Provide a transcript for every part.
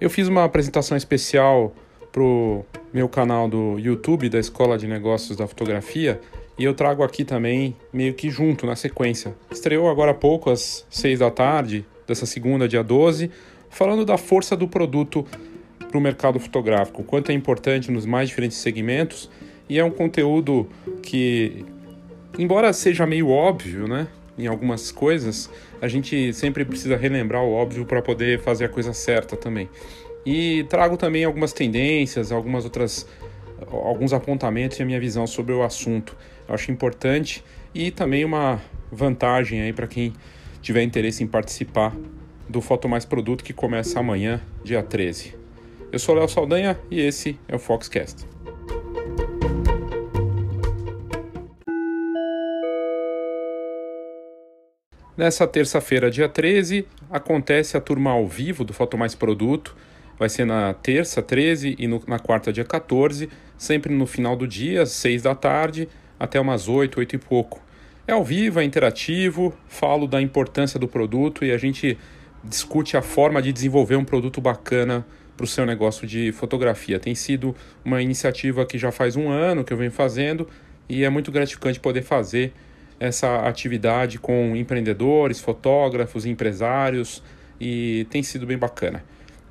Eu fiz uma apresentação especial pro meu canal do YouTube da Escola de Negócios da Fotografia e eu trago aqui também meio que junto na sequência. Estreou agora há pouco às 6 da tarde dessa segunda, dia 12, falando da força do produto para o mercado fotográfico, quanto é importante nos mais diferentes segmentos e é um conteúdo que, embora seja meio óbvio, né, em algumas coisas, a gente sempre precisa relembrar o óbvio para poder fazer a coisa certa também. E trago também algumas tendências, algumas outras alguns apontamentos e a minha visão sobre o assunto. Eu acho importante e também uma vantagem aí para quem tiver interesse em participar do Foto Mais Produto que começa amanhã, dia 13. Eu sou Léo Saldanha e esse é o Foxcast. Nessa terça-feira, dia 13, acontece a turma ao vivo do Foto Mais Produto. Vai ser na terça, 13, e no, na quarta, dia 14, sempre no final do dia, às 6 da tarde, até umas 8, 8 e pouco. É ao vivo, é interativo, falo da importância do produto e a gente discute a forma de desenvolver um produto bacana para o seu negócio de fotografia. Tem sido uma iniciativa que já faz um ano que eu venho fazendo e é muito gratificante poder fazer essa atividade com empreendedores, fotógrafos, empresários e tem sido bem bacana.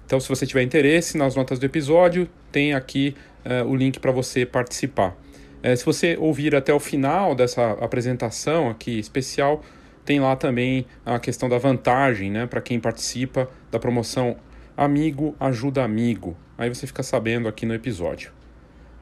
Então, se você tiver interesse, nas notas do episódio tem aqui uh, o link para você participar. Uh, se você ouvir até o final dessa apresentação aqui especial, tem lá também a questão da vantagem, né, para quem participa da promoção Amigo Ajuda Amigo. Aí você fica sabendo aqui no episódio.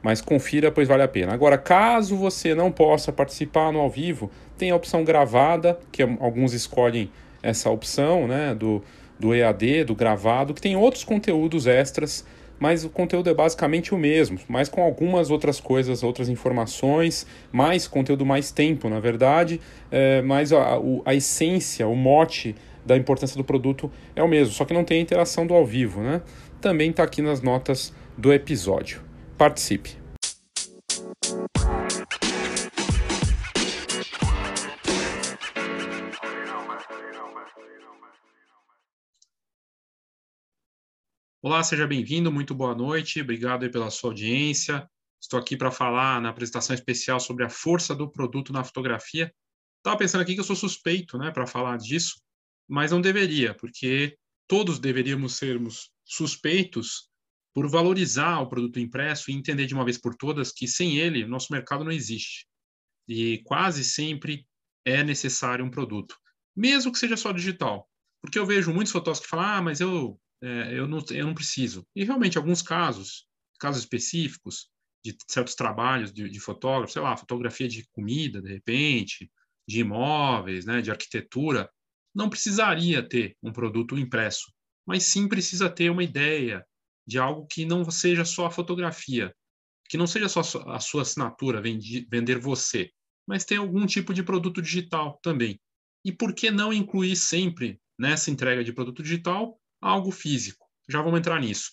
Mas confira, pois vale a pena. Agora, caso você não possa participar no ao vivo, tem a opção gravada, que alguns escolhem essa opção, né, do do EAD, do gravado, que tem outros conteúdos extras, mas o conteúdo é basicamente o mesmo, mas com algumas outras coisas, outras informações, mais conteúdo, mais tempo, na verdade, é, mas a, a, essência, o mote da importância do produto é o mesmo, só que não tem a interação do ao vivo, né? Também está aqui nas notas do episódio. Participe! Olá, seja bem-vindo, muito boa noite, obrigado pela sua audiência. Estou aqui para falar na apresentação especial sobre a força do produto na fotografia. Estava pensando aqui que eu sou suspeito né, para falar disso, mas não deveria, porque todos deveríamos sermos suspeitos por valorizar o produto impresso e entender de uma vez por todas que sem ele nosso mercado não existe. E quase sempre é necessário um produto, mesmo que seja só digital. Porque eu vejo muitos fotógrafos que falam: ah, mas eu é, eu, não, eu não preciso. E realmente, alguns casos, casos específicos, de certos trabalhos de, de fotógrafo, sei lá, fotografia de comida, de repente, de imóveis, né, de arquitetura, não precisaria ter um produto impresso, mas sim precisa ter uma ideia de algo que não seja só a fotografia, que não seja só a sua assinatura, vender você, mas tem algum tipo de produto digital também. E por que não incluir sempre nessa entrega de produto digital algo físico. Já vamos entrar nisso.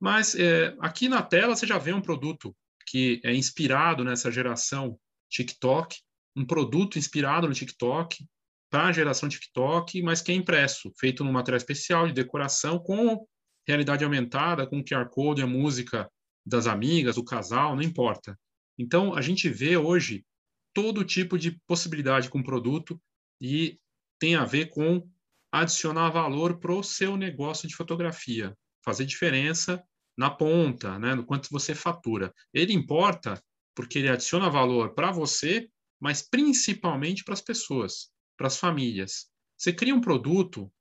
Mas é, aqui na tela você já vê um produto que é inspirado nessa geração TikTok, um produto inspirado no TikTok, para a geração TikTok, mas que é impresso, feito num material especial de decoração com realidade aumentada, com QR Code, a música das amigas, do casal, não importa. Então, a gente vê hoje todo tipo de possibilidade com o produto e tem a ver com adicionar valor para o seu negócio de fotografia, fazer diferença na ponta, né, no quanto você fatura. Ele importa porque ele adiciona valor para você, mas principalmente para as pessoas, para as famílias. Você cria um produto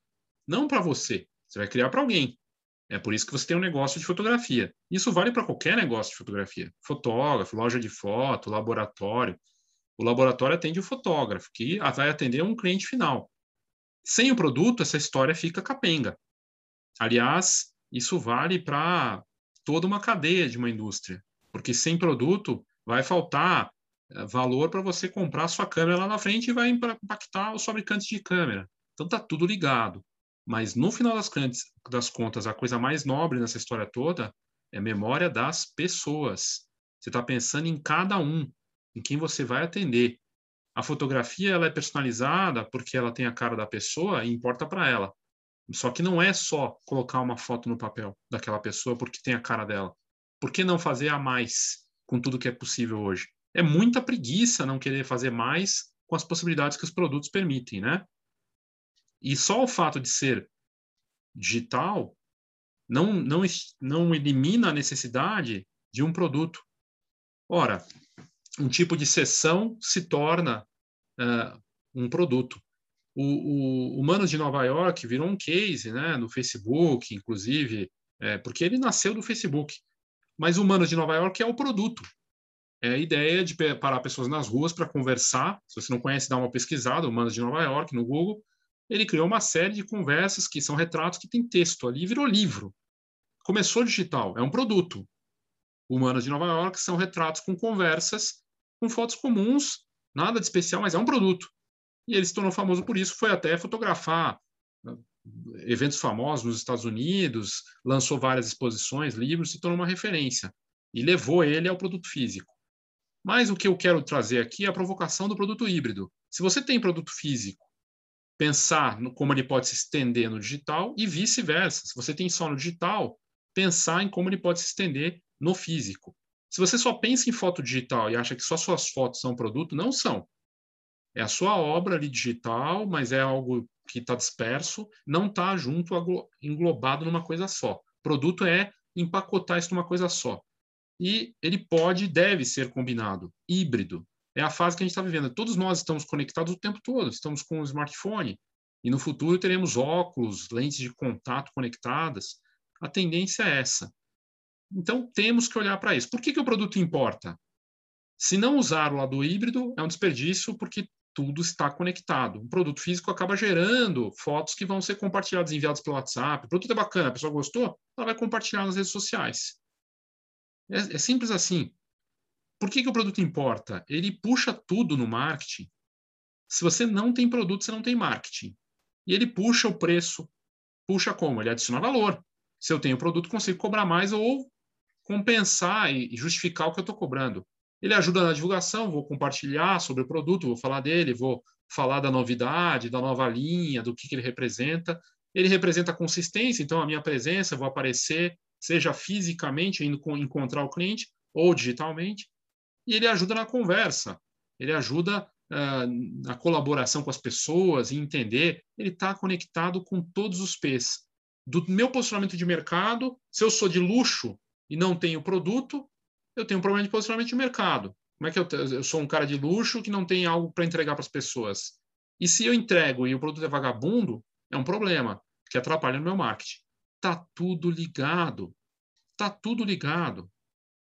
não para você, você vai criar para alguém. É por isso que você tem um negócio de fotografia. Isso vale para qualquer negócio de fotografia. Fotógrafo, loja de foto, laboratório. O laboratório atende o fotógrafo, que vai atender um cliente final. Sem o produto, essa história fica capenga. Aliás, isso vale para toda uma cadeia de uma indústria, porque sem produto vai faltar eh, valor para você comprar sua câmera lá na frente e vai impactar os fabricantes de câmera. Então está tudo ligado. Mas no final das, das contas, a coisa mais nobre nessa história toda é memória das pessoas. Você está pensando em cada um, em quem você vai atender. A fotografia ela é personalizada porque ela tem a cara da pessoa e importa para ela. Só que não é só colocar uma foto no papel daquela pessoa porque tem a cara dela. Por que não fazer a mais com tudo que é possível hoje? É muita preguiça não querer fazer mais com as possibilidades que os produtos permitem, né? E só o fato de ser digital não, não, não elimina a necessidade de um produto. Ora, um tipo de sessão se torna uh, um produto. O, o, o Manos de Nova York virou um case né, no Facebook, inclusive, é, porque ele nasceu do Facebook. Mas o Manos de Nova York é o produto. É a ideia de parar pessoas nas ruas para conversar. Se você não conhece, dá uma pesquisada, o Manos de Nova York, no Google. Ele criou uma série de conversas que são retratos que tem texto ali, virou livro. Começou digital, é um produto. O Manos de Nova York são retratos com conversas, com fotos comuns, nada de especial, mas é um produto e ele se tornou famoso por isso, foi até fotografar né, eventos famosos nos Estados Unidos, lançou várias exposições, livros, se tornou uma referência e levou ele ao produto físico. Mas o que eu quero trazer aqui é a provocação do produto híbrido. Se você tem produto físico, pensar no como ele pode se estender no digital e vice-versa. Se você tem só no digital, pensar em como ele pode se estender no físico. Se você só pensa em foto digital e acha que só suas fotos são produto, não são é a sua obra ali digital, mas é algo que está disperso, não está junto, englobado numa coisa só. Produto é empacotar isso numa coisa só. E ele pode deve ser combinado, híbrido. É a fase que a gente está vivendo. Todos nós estamos conectados o tempo todo, estamos com o smartphone. E no futuro teremos óculos, lentes de contato conectadas. A tendência é essa. Então temos que olhar para isso. Por que, que o produto importa? Se não usar o lado híbrido, é um desperdício, porque tudo está conectado. Um produto físico acaba gerando fotos que vão ser compartilhadas, enviadas pelo WhatsApp. O produto é bacana, a pessoa gostou, ela vai compartilhar nas redes sociais. É, é simples assim. Por que, que o produto importa? Ele puxa tudo no marketing. Se você não tem produto, você não tem marketing. E ele puxa o preço. Puxa como? Ele adiciona valor. Se eu tenho produto, consigo cobrar mais ou compensar e justificar o que eu estou cobrando. Ele ajuda na divulgação, vou compartilhar sobre o produto, vou falar dele, vou falar da novidade, da nova linha, do que, que ele representa. Ele representa consistência, então a minha presença, vou aparecer, seja fisicamente, indo encontrar o cliente, ou digitalmente. E ele ajuda na conversa, ele ajuda uh, na colaboração com as pessoas e entender. Ele está conectado com todos os P's. Do meu posicionamento de mercado, se eu sou de luxo e não tenho produto, eu tenho um problema de posicionamento de mercado. Como é que eu, eu sou um cara de luxo que não tem algo para entregar para as pessoas? E se eu entrego e o produto é vagabundo, é um problema, que atrapalha no meu marketing. Tá tudo ligado. Tá tudo ligado.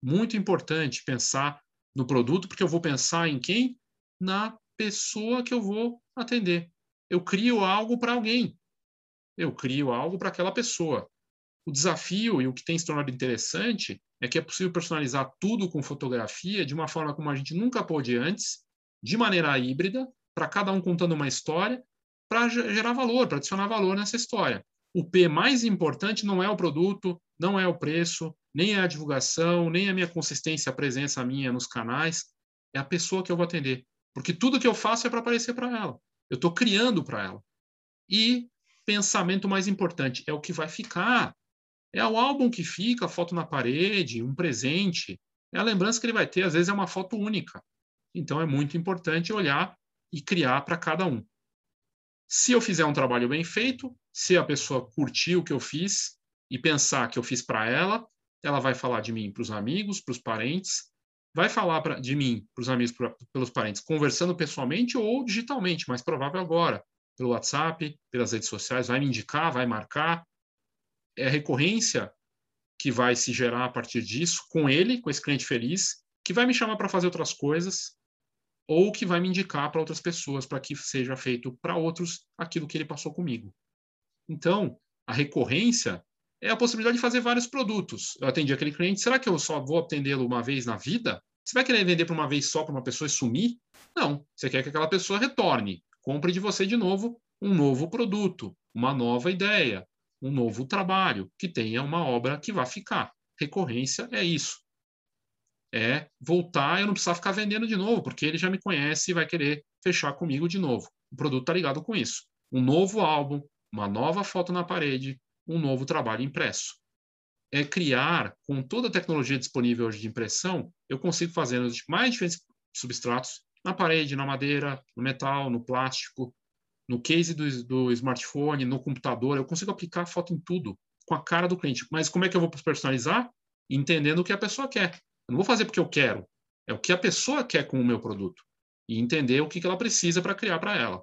Muito importante pensar no produto, porque eu vou pensar em quem? Na pessoa que eu vou atender. Eu crio algo para alguém. Eu crio algo para aquela pessoa. O desafio e o que tem se tornado interessante é que é possível personalizar tudo com fotografia de uma forma como a gente nunca pôde antes, de maneira híbrida, para cada um contando uma história, para gerar valor, para adicionar valor nessa história. O P mais importante não é o produto, não é o preço, nem é a divulgação, nem a minha consistência, a presença minha nos canais, é a pessoa que eu vou atender. Porque tudo que eu faço é para aparecer para ela. Eu estou criando para ela. E pensamento mais importante é o que vai ficar. É o álbum que fica, a foto na parede, um presente. É a lembrança que ele vai ter, às vezes é uma foto única. Então é muito importante olhar e criar para cada um. Se eu fizer um trabalho bem feito, se a pessoa curtir o que eu fiz e pensar que eu fiz para ela, ela vai falar de mim para os amigos, para os parentes, vai falar pra, de mim para os amigos, pra, pelos parentes, conversando pessoalmente ou digitalmente, mais provável agora, pelo WhatsApp, pelas redes sociais, vai me indicar, vai marcar, é a recorrência que vai se gerar a partir disso com ele, com esse cliente feliz, que vai me chamar para fazer outras coisas ou que vai me indicar para outras pessoas para que seja feito para outros aquilo que ele passou comigo. Então, a recorrência é a possibilidade de fazer vários produtos. Eu atendi aquele cliente, será que eu só vou atendê-lo uma vez na vida? Você vai querer vender para uma vez só para uma pessoa e sumir? Não. Você quer que aquela pessoa retorne, compre de você de novo um novo produto, uma nova ideia, um novo trabalho, que tenha uma obra que vá ficar. Recorrência é isso. É voltar, eu não precisar ficar vendendo de novo, porque ele já me conhece e vai querer fechar comigo de novo. O produto está ligado com isso. Um novo álbum, uma nova foto na parede, um novo trabalho impresso. É criar, com toda a tecnologia disponível hoje de impressão, eu consigo fazer nos mais diferentes substratos, na parede, na madeira, no metal, no plástico, no case do, do smartphone, no computador, eu consigo aplicar foto em tudo, com a cara do cliente. Mas como é que eu vou personalizar? Entendendo o que a pessoa quer. Eu não vou fazer porque eu quero, é o que a pessoa quer com o meu produto. E entender o que ela precisa para criar para ela.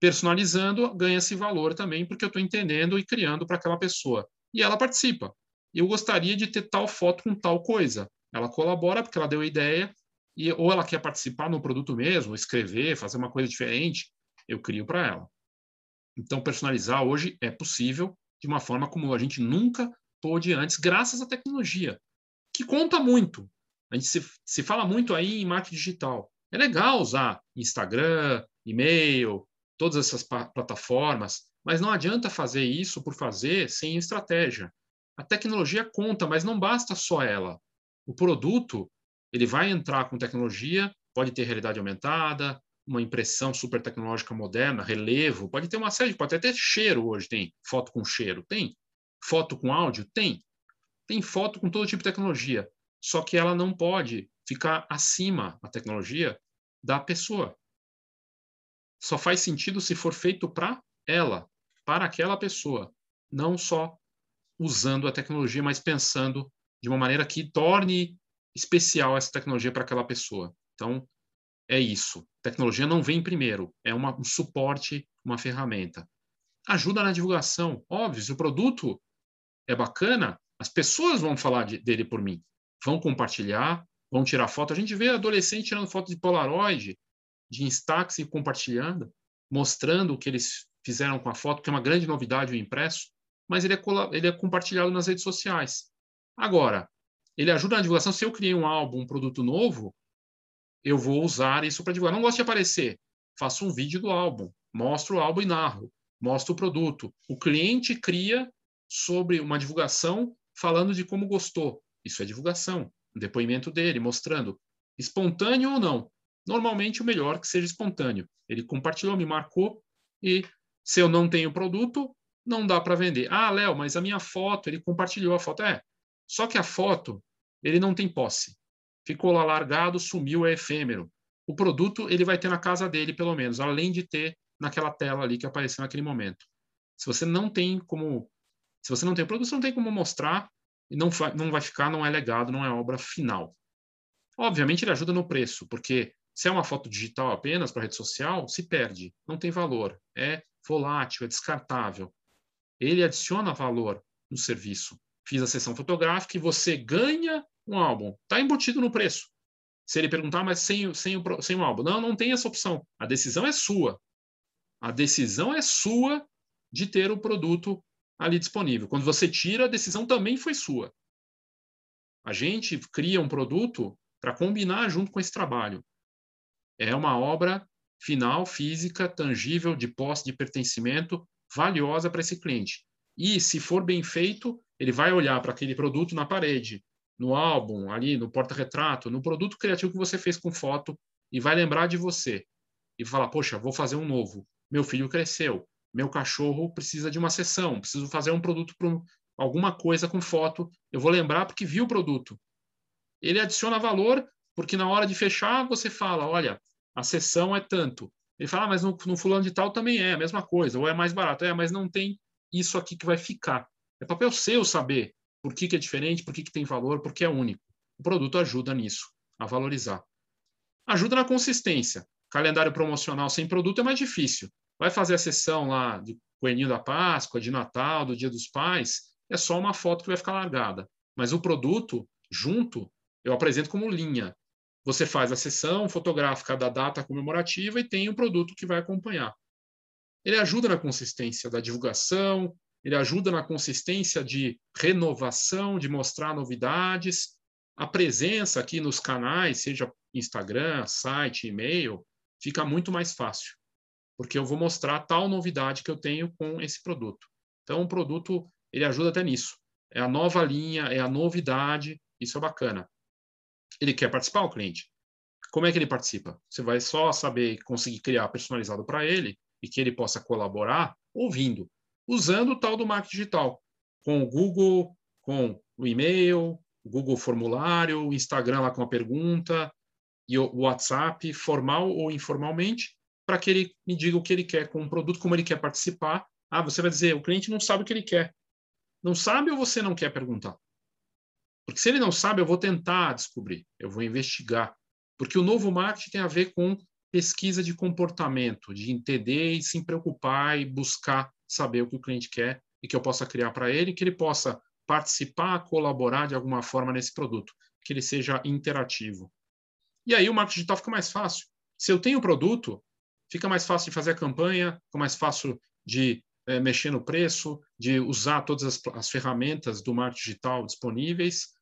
Personalizando, ganha-se valor também, porque eu estou entendendo e criando para aquela pessoa. E ela participa. Eu gostaria de ter tal foto com tal coisa. Ela colabora porque ela deu a ideia, e, ou ela quer participar no produto mesmo, escrever, fazer uma coisa diferente, eu crio para ela. Então, personalizar hoje é possível de uma forma como a gente nunca pôde antes, graças à tecnologia, que conta muito. A gente se, se fala muito aí em marketing digital. É legal usar Instagram, e-mail, todas essas plataformas, mas não adianta fazer isso por fazer sem estratégia. A tecnologia conta, mas não basta só ela. O produto, ele vai entrar com tecnologia, pode ter realidade aumentada, uma impressão super tecnológica moderna, relevo, pode ter uma série, pode até ter cheiro hoje, tem foto com cheiro, tem. Foto com áudio, tem. Tem foto com todo tipo de tecnologia, só que ela não pode ficar acima a tecnologia da pessoa só faz sentido se for feito para ela, para aquela pessoa, não só usando a tecnologia, mas pensando de uma maneira que torne especial essa tecnologia para aquela pessoa. Então, é isso. Tecnologia não vem primeiro, é uma, um suporte, uma ferramenta. Ajuda na divulgação. Óbvio, se o produto é bacana, as pessoas vão falar de, dele por mim, vão compartilhar, vão tirar foto. A gente vê adolescente tirando foto de Polaroid, de Instax e compartilhando, mostrando o que eles fizeram com a foto, que é uma grande novidade o impresso, mas ele é, ele é compartilhado nas redes sociais. Agora, ele ajuda na divulgação. Se eu criei um álbum, um produto novo, eu vou usar isso para divulgar. Não gosto de aparecer. Faço um vídeo do álbum, mostro o álbum e narro, mostro o produto. O cliente cria sobre uma divulgação falando de como gostou. Isso é divulgação. Um depoimento dele, mostrando. Espontâneo ou não, Normalmente, o melhor que seja espontâneo. Ele compartilhou, me marcou e se eu não tenho produto, não dá para vender. Ah, Léo, mas a minha foto, ele compartilhou a foto. É, só que a foto, ele não tem posse. Ficou lá largado, sumiu, é efêmero. O produto, ele vai ter na casa dele, pelo menos, além de ter naquela tela ali que apareceu naquele momento. Se você não tem como... Se você não tem produto, você não tem como mostrar e não não vai ficar, não é legado, não é obra final. Obviamente, ele ajuda no preço, porque se é uma foto digital apenas para rede social, se perde, não tem valor, é volátil, é descartável. Ele adiciona valor no serviço. Fiz a sessão fotográfica e você ganha um álbum. Está embutido no preço. Se ele perguntar, mas sem, sem, o, sem o álbum. Não, não tem essa opção. A decisão é sua. A decisão é sua de ter o produto ali disponível. Quando você tira, a decisão também foi sua. A gente cria um produto para combinar junto com esse trabalho. É uma obra final, física, tangível, de posse, de pertencimento, valiosa para esse cliente. E, se for bem feito, ele vai olhar para aquele produto na parede, no álbum, ali no porta-retrato, no produto criativo que você fez com foto e vai lembrar de você. E falar: Poxa, vou fazer um novo. Meu filho cresceu. Meu cachorro precisa de uma sessão. Preciso fazer um produto para alguma coisa com foto. Eu vou lembrar porque vi o produto. Ele adiciona valor porque na hora de fechar você fala: Olha, a sessão é tanto. Ele fala, ah, mas no, no, fulano de tal também é a mesma coisa, ou é mais barato. É, mas não tem isso aqui que vai ficar. É papel seu saber por que, que é diferente, por que, que tem valor, porque é único. O produto ajuda nisso, a valorizar. Ajuda na consistência. Calendário promocional sem produto é mais difícil. Vai fazer a sessão lá de Coelhinho da Páscoa, de Natal, do Dia dos Pais, é só uma foto que vai ficar largada. Mas o produto, junto, eu apresento como linha. Você faz a sessão fotográfica da data comemorativa e tem um produto que vai acompanhar. Ele ajuda na consistência da divulgação, ele ajuda na consistência de renovação, de mostrar novidades. A presença aqui nos canais, seja Instagram, site, e-mail, fica muito mais fácil, porque eu vou mostrar tal novidade que eu tenho com esse produto. Então, o produto ele ajuda até nisso. É a nova linha, é a novidade, isso é bacana ele quer participar, o cliente. Como é que ele participa? Você vai só saber conseguir criar personalizado para ele e que ele possa colaborar ouvindo. usando o tal do marketing digital, com o Google, com o e-mail, o Google Formulário, o Instagram lá com a pergunta, e o WhatsApp, formal ou informalmente, para que ele me diga o que ele quer com o produto, como ele quer participar. Ah, você vai dizer, o cliente não sabe o que ele quer. Não sabe ou você não quer perguntar? Porque se ele não sabe, eu vou tentar descobrir, eu vou investigar. Porque o novo marketing tem a ver com pesquisa de comportamento, de entender e se preocupar e buscar saber o que o cliente quer e que eu possa criar para ele, que ele possa participar, colaborar de alguma forma nesse produto, que ele seja interativo. E aí o marketing digital fica mais fácil. Se eu tenho o produto, fica mais fácil de fazer a campanha, fica mais fácil de é, mexer no preço, de usar todas as, as ferramentas do marketing digital disponíveis.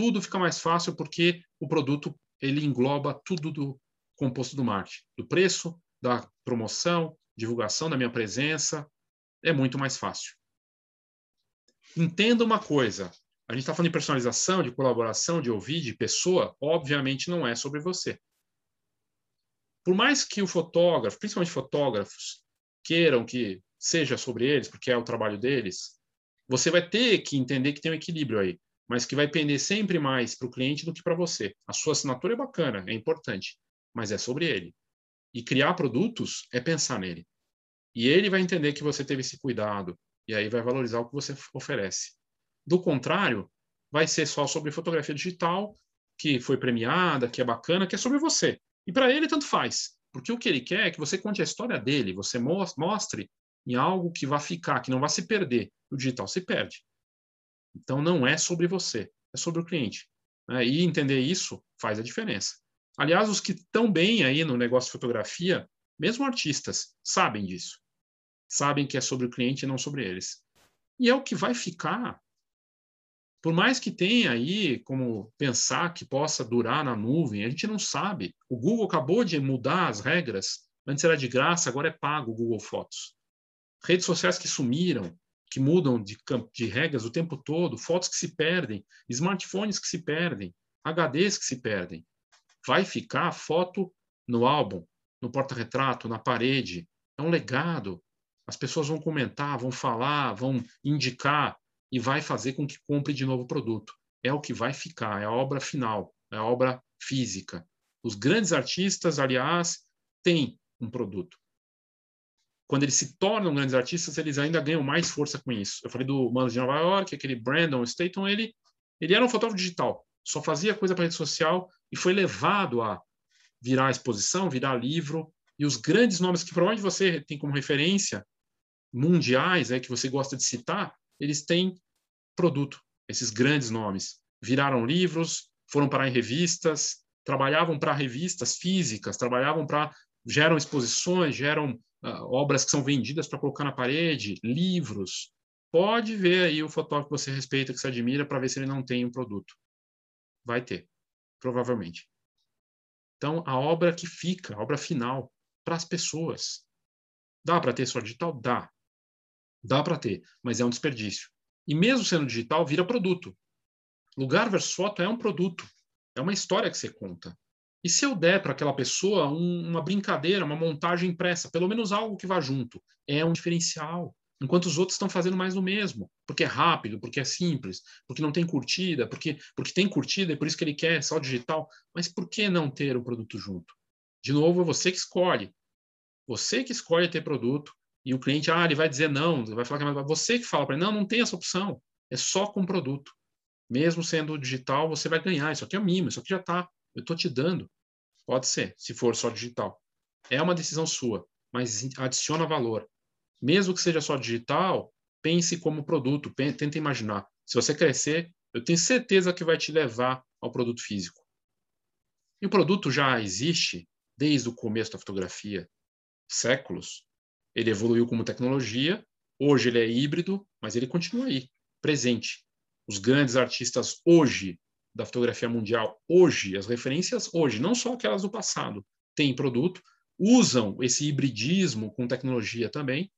Tudo fica mais fácil porque o produto ele engloba tudo do composto do marketing, do preço, da promoção, divulgação da minha presença, é muito mais fácil. Entenda uma coisa: a gente está falando de personalização, de colaboração, de ouvir, de pessoa, obviamente não é sobre você. Por mais que o fotógrafo, principalmente fotógrafos, queiram que seja sobre eles, porque é o trabalho deles, você vai ter que entender que tem um equilíbrio aí, mas que vai pender sempre mais para o cliente do que para você. A sua assinatura é bacana, é importante, mas é sobre ele. E criar produtos é pensar nele. E ele vai entender que você teve esse cuidado, e aí vai valorizar o que você oferece. Do contrário, vai ser só sobre fotografia digital, que foi premiada, que é bacana, que é sobre você. E para ele, tanto faz. Porque o que ele quer é que você conte a história dele, você mostre em algo que vai ficar, que não vai se perder. O digital se perde. Então, não é sobre você, é sobre o cliente. Né? E entender isso faz a diferença. Aliás, os que estão bem aí no negócio de fotografia, mesmo artistas, sabem disso. Sabem que é sobre o cliente e não sobre eles. E é o que vai ficar por mais que tenha aí como pensar que possa durar na nuvem, a gente não sabe. O Google acabou de mudar as regras. Antes era de graça, agora é pago o Google Fotos. Redes sociais que sumiram, que mudam de, de regras o tempo todo, fotos que se perdem, smartphones que se perdem, HDs que se perdem. Vai ficar foto no álbum, no porta-retrato, na parede. É um legado. As pessoas vão comentar, vão falar, vão indicar e vai fazer com que compre de novo o produto. É o que vai ficar, é a obra final, é a obra física. Os grandes artistas, aliás, têm um produto. Quando eles se tornam grandes artistas, eles ainda ganham mais força com isso. Eu falei do Mano de Nova York, aquele Brandon Staton, ele, ele era um fotógrafo digital, só fazia coisa para rede social e foi levado a virar exposição, virar livro. E os grandes nomes que provavelmente você tem como referência mundiais, é que você gosta de citar, eles têm produto. Esses grandes nomes viraram livros, foram parar em revistas, trabalhavam para revistas físicas, trabalhavam para geram exposições, geram uh, obras que são vendidas para colocar na parede, livros. Pode ver aí o fotógrafo que você respeita, que você admira, para ver se ele não tem um produto. Vai ter, provavelmente. Então, a obra que fica, a obra final, para as pessoas. Dá para ter só digital? Dá. Dá para ter, mas é um desperdício. E mesmo sendo digital, vira produto. Lugar versus foto é um produto. É uma história que você conta. E se eu der para aquela pessoa um, uma brincadeira, uma montagem impressa, pelo menos algo que vá junto, é um diferencial. Enquanto os outros estão fazendo mais do mesmo, porque é rápido, porque é simples, porque não tem curtida, porque, porque tem curtida e por isso que ele quer só digital. Mas por que não ter o produto junto? De novo, é você que escolhe. Você que escolhe ter produto, e o cliente, ah, ele vai dizer não, vai falar que é Você que fala para ele, não, não tem essa opção. É só com produto. Mesmo sendo digital, você vai ganhar. Isso aqui é o mínimo, isso aqui já está. Eu estou te dando. Pode ser, se for só digital. É uma decisão sua, mas adiciona valor. Mesmo que seja só digital, pense como produto, tenta imaginar. Se você crescer, eu tenho certeza que vai te levar ao produto físico. E o produto já existe desde o começo da fotografia, séculos. Ele evoluiu como tecnologia, hoje ele é híbrido, mas ele continua aí, presente. Os grandes artistas hoje da fotografia mundial, hoje, as referências hoje, não só aquelas do passado, têm produto, usam esse hibridismo com tecnologia também,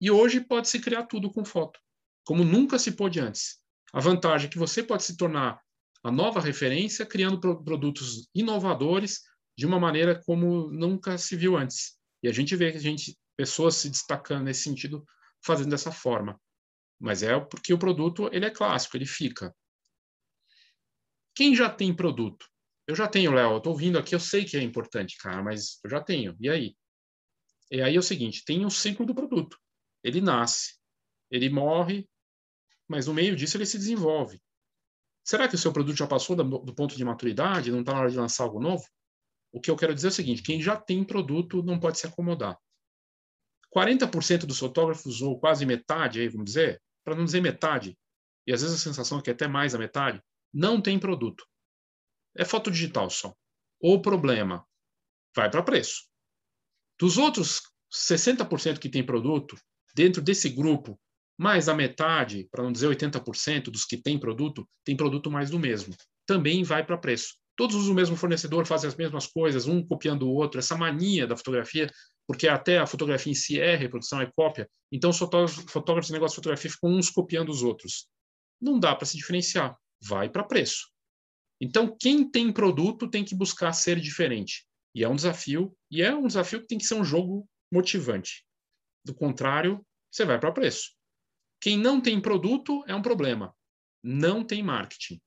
e hoje pode se criar tudo com foto, como nunca se pôde antes. A vantagem é que você pode se tornar a nova referência criando produtos inovadores de uma maneira como nunca se viu antes. E a gente vê que a gente pessoas se destacando nesse sentido fazendo dessa forma. Mas é porque o produto ele é clássico, ele fica. Quem já tem produto? Eu já tenho, Léo. Eu estou ouvindo aqui, eu sei que é importante, cara, mas eu já tenho. E aí? E aí é o seguinte: tem o um ciclo do produto. Ele nasce, ele morre, mas no meio disso ele se desenvolve. Será que o seu produto já passou do, do ponto de maturidade? Não está na hora de lançar algo novo? O que eu quero dizer é o seguinte: quem já tem produto não pode se acomodar. 40% dos fotógrafos, ou quase metade, aí, vamos dizer, para não dizer metade, e às vezes a sensação é que é até mais a metade, não tem produto. É foto digital só. O problema vai para preço. Dos outros 60% que tem produto, dentro desse grupo, mais a metade, para não dizer 80% dos que têm produto, tem produto mais do mesmo. Também vai para preço. Todos usam o mesmo fornecedor, fazem as mesmas coisas, um copiando o outro. Essa mania da fotografia, porque até a fotografia em si é reprodução, é cópia. Então, os fotógrafos de negócio de fotografia ficam uns copiando os outros. Não dá para se diferenciar. Vai para preço. Então, quem tem produto tem que buscar ser diferente. E é um desafio, e é um desafio que tem que ser um jogo motivante. Do contrário, você vai para preço. Quem não tem produto é um problema. Não tem marketing.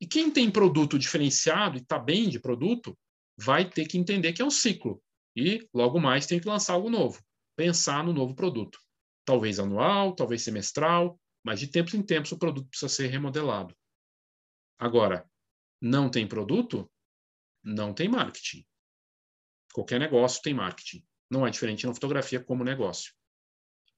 E quem tem produto diferenciado e está bem de produto, vai ter que entender que é um ciclo. E logo mais tem que lançar algo novo. Pensar no novo produto. Talvez anual, talvez semestral, mas de tempos em tempos o produto precisa ser remodelado. Agora, não tem produto? Não tem marketing. Qualquer negócio tem marketing. Não é diferente na fotografia como negócio.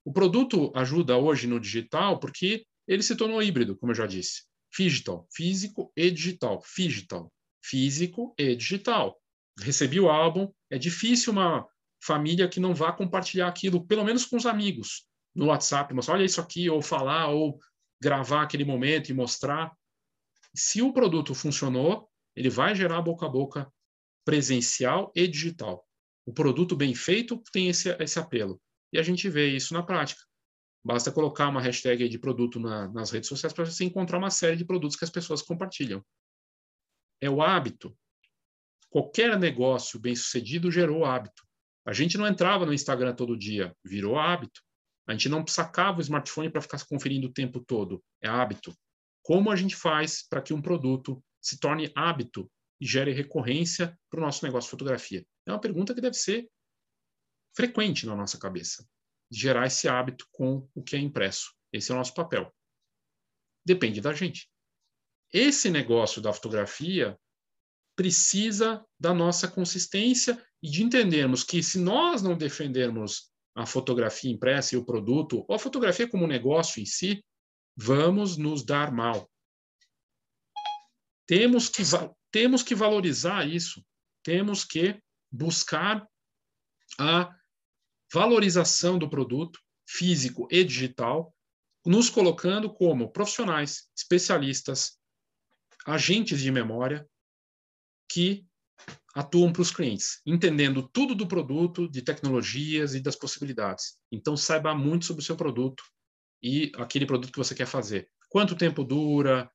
O produto ajuda hoje no digital porque ele se tornou híbrido, como eu já disse. Digital, físico e digital. Digital, físico e digital. Recebi o álbum, é difícil uma família que não vá compartilhar aquilo, pelo menos com os amigos, no WhatsApp, mostrar, olha isso aqui, ou falar, ou gravar aquele momento e mostrar. Se o produto funcionou, ele vai gerar boca a boca presencial e digital. O produto bem feito tem esse, esse apelo. E a gente vê isso na prática. Basta colocar uma hashtag de produto na, nas redes sociais para você encontrar uma série de produtos que as pessoas compartilham. É o hábito. Qualquer negócio bem sucedido gerou hábito. A gente não entrava no Instagram todo dia, virou hábito. A gente não sacava o smartphone para ficar conferindo o tempo todo, é hábito. Como a gente faz para que um produto se torne hábito e gere recorrência para o nosso negócio de fotografia? É uma pergunta que deve ser frequente na nossa cabeça, gerar esse hábito com o que é impresso. Esse é o nosso papel. Depende da gente. Esse negócio da fotografia precisa da nossa consistência e de entendermos que se nós não defendermos a fotografia impressa e o produto, ou a fotografia como negócio em si, vamos nos dar mal. Temos que, temos que valorizar isso, temos que buscar a valorização do produto físico e digital, nos colocando como profissionais, especialistas, agentes de memória que atuam para os clientes, entendendo tudo do produto, de tecnologias e das possibilidades. Então, saiba muito sobre o seu produto e aquele produto que você quer fazer. Quanto tempo dura,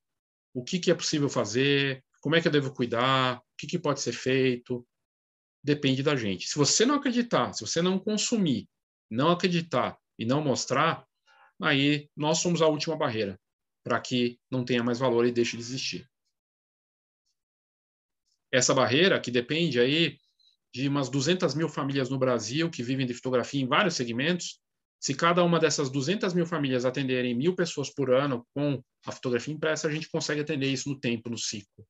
o que, que é possível fazer, como é que eu devo cuidar, o que, que pode ser feito, depende da gente. Se você não acreditar, se você não consumir, não acreditar e não mostrar, aí nós somos a última barreira para que não tenha mais valor e deixe de existir. Essa barreira, que depende aí de umas 200 mil famílias no Brasil que vivem de fotografia em vários segmentos, se cada uma dessas 200 mil famílias atenderem mil pessoas por ano com a fotografia impressa, a gente consegue atender isso no tempo, no ciclo,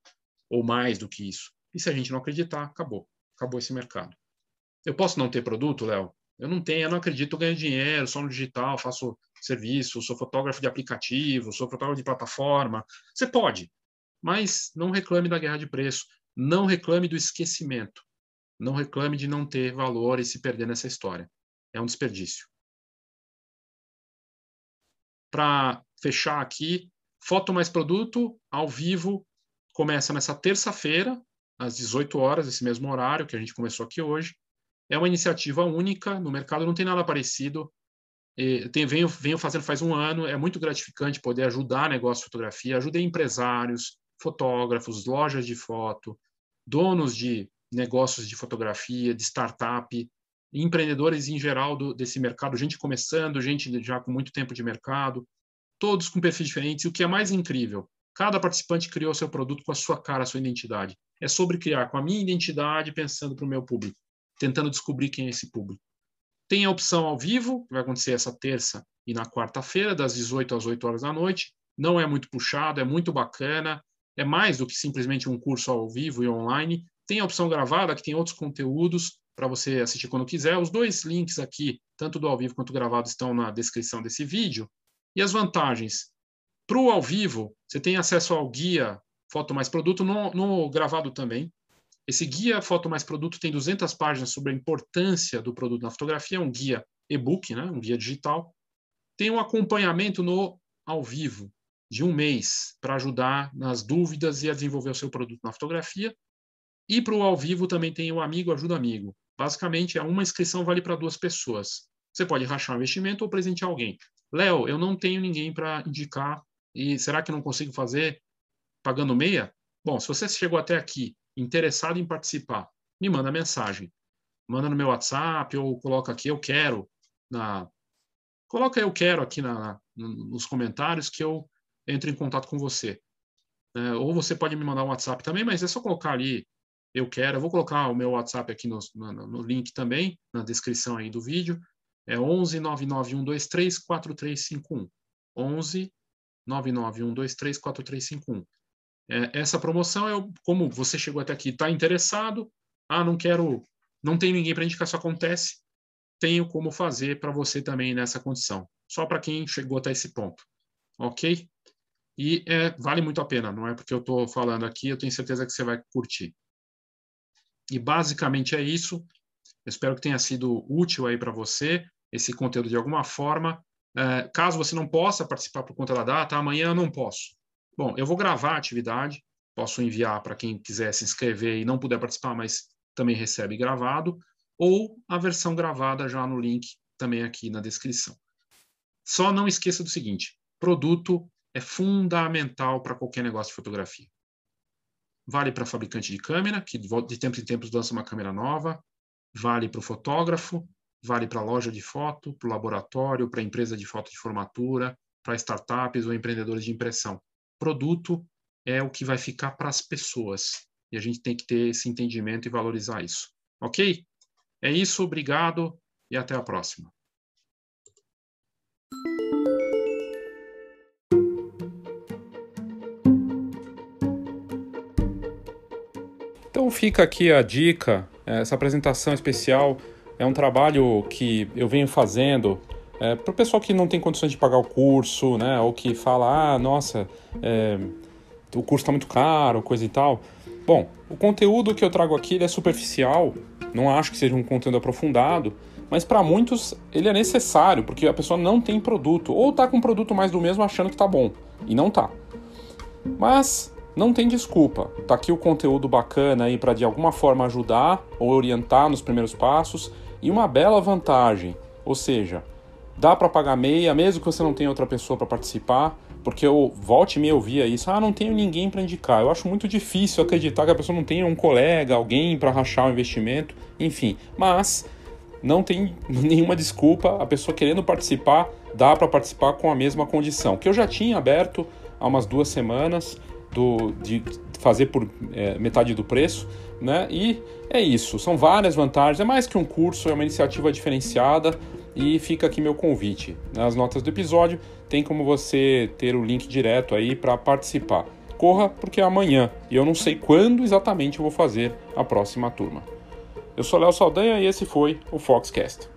ou mais do que isso. E se a gente não acreditar, acabou acabou esse mercado. Eu posso não ter produto, Léo? Eu não tenho, eu não acredito, eu ganho dinheiro, só no digital, faço serviço, sou fotógrafo de aplicativo, sou fotógrafo de plataforma. Você pode, mas não reclame da guerra de preço, não reclame do esquecimento, não reclame de não ter valor e se perder nessa história. É um desperdício. Para fechar aqui, Foto Mais Produto, ao vivo, começa nessa terça-feira, às 18 horas, esse mesmo horário que a gente começou aqui hoje. É uma iniciativa única, no mercado não tem nada parecido. Tem, venho, venho fazendo faz um ano, é muito gratificante poder ajudar negócio de fotografia, ajudei empresários, fotógrafos, lojas de foto, donos de negócios de fotografia, de startup, empreendedores em geral do, desse mercado, gente começando, gente já com muito tempo de mercado, todos com perfis diferentes. E o que é mais incrível, cada participante criou seu produto com a sua cara, a sua identidade. É sobre criar com a minha identidade, pensando para o meu público, tentando descobrir quem é esse público. Tem a opção ao vivo, que vai acontecer essa terça e na quarta-feira, das 18 às 8 horas da noite. Não é muito puxado, é muito bacana, é mais do que simplesmente um curso ao vivo e online. Tem a opção gravada, que tem outros conteúdos para você assistir quando quiser. Os dois links aqui, tanto do ao vivo quanto gravado, estão na descrição desse vídeo. E as vantagens. Para o ao vivo, você tem acesso ao guia Foto Mais Produto, no, no gravado também. Esse guia Foto Mais Produto tem 200 páginas sobre a importância do produto na fotografia, é um guia e-book, né, um guia digital. Tem um acompanhamento no ao vivo de um mês para ajudar nas dúvidas e a desenvolver o seu produto na fotografia. E para o ao vivo também tem o Amigo Ajuda Amigo. Basicamente, é uma inscrição vale para duas pessoas. Você pode rachar um investimento ou presentear alguém. Léo, eu não tenho ninguém para indicar e será que não consigo fazer pagando meia? Bom, se você chegou até aqui interessado em participar, me manda mensagem. Manda no meu WhatsApp ou coloca aqui eu quero na coloca eu quero aqui na, nos comentários que eu entro em contato com você. É, ou você pode me mandar um WhatsApp também, mas é só colocar ali eu quero. Eu vou colocar o meu WhatsApp aqui no, no, no link também, na descrição aí do vídeo. É 11 99123 4351. 11 99123 4351. É, essa promoção é como você chegou até aqui, está interessado, ah, não quero, não tem ninguém para indicar, isso acontece, tenho como fazer para você também nessa condição. Só para quem chegou até esse ponto, ok? E é, vale muito a pena, não é porque eu estou falando aqui, eu tenho certeza que você vai curtir. E basicamente é isso. Eu espero que tenha sido útil aí para você esse conteúdo de alguma forma. É, caso você não possa participar por conta da data, amanhã eu não posso. Bom, eu vou gravar a atividade, posso enviar para quem quiser se inscrever e não puder participar, mas também recebe gravado, ou a versão gravada já no link também aqui na descrição. Só não esqueça do seguinte: produto é fundamental para qualquer negócio de fotografia. Vale para fabricante de câmera, que de tempos em tempos lança uma câmera nova. Vale para o fotógrafo, vale para a loja de foto, para o laboratório, para a empresa de foto de formatura, para startups ou empreendedores de impressão. Produto é o que vai ficar para as pessoas. E a gente tem que ter esse entendimento e valorizar isso. Ok? É isso, obrigado e até a próxima. Então fica aqui a dica, essa apresentação especial é um trabalho que eu venho fazendo é, para o pessoal que não tem condições de pagar o curso, né, ou que fala, ah, nossa, é, o curso está muito caro, coisa e tal. Bom, o conteúdo que eu trago aqui é superficial, não acho que seja um conteúdo aprofundado, mas para muitos ele é necessário, porque a pessoa não tem produto, ou está com um produto mais do mesmo achando que está bom, e não está. Mas não tem desculpa. Tá aqui o conteúdo bacana aí para de alguma forma ajudar ou orientar nos primeiros passos e uma bela vantagem, ou seja, dá para pagar meia mesmo que você não tenha outra pessoa para participar, porque eu volte e me ouvia isso, ah, não tenho ninguém para indicar. Eu acho muito difícil acreditar que a pessoa não tenha um colega, alguém para rachar o investimento, enfim. Mas não tem nenhuma desculpa, a pessoa querendo participar, dá para participar com a mesma condição, que eu já tinha aberto há umas duas semanas do, de fazer por é, metade do preço, né? E é isso, são várias vantagens, é mais que um curso, é uma iniciativa diferenciada e fica aqui meu convite. Nas notas do episódio tem como você ter o link direto aí para participar. Corra porque é amanhã e eu não sei quando exatamente eu vou fazer a próxima turma. Eu sou Léo Saldanha e esse foi o Foxcast.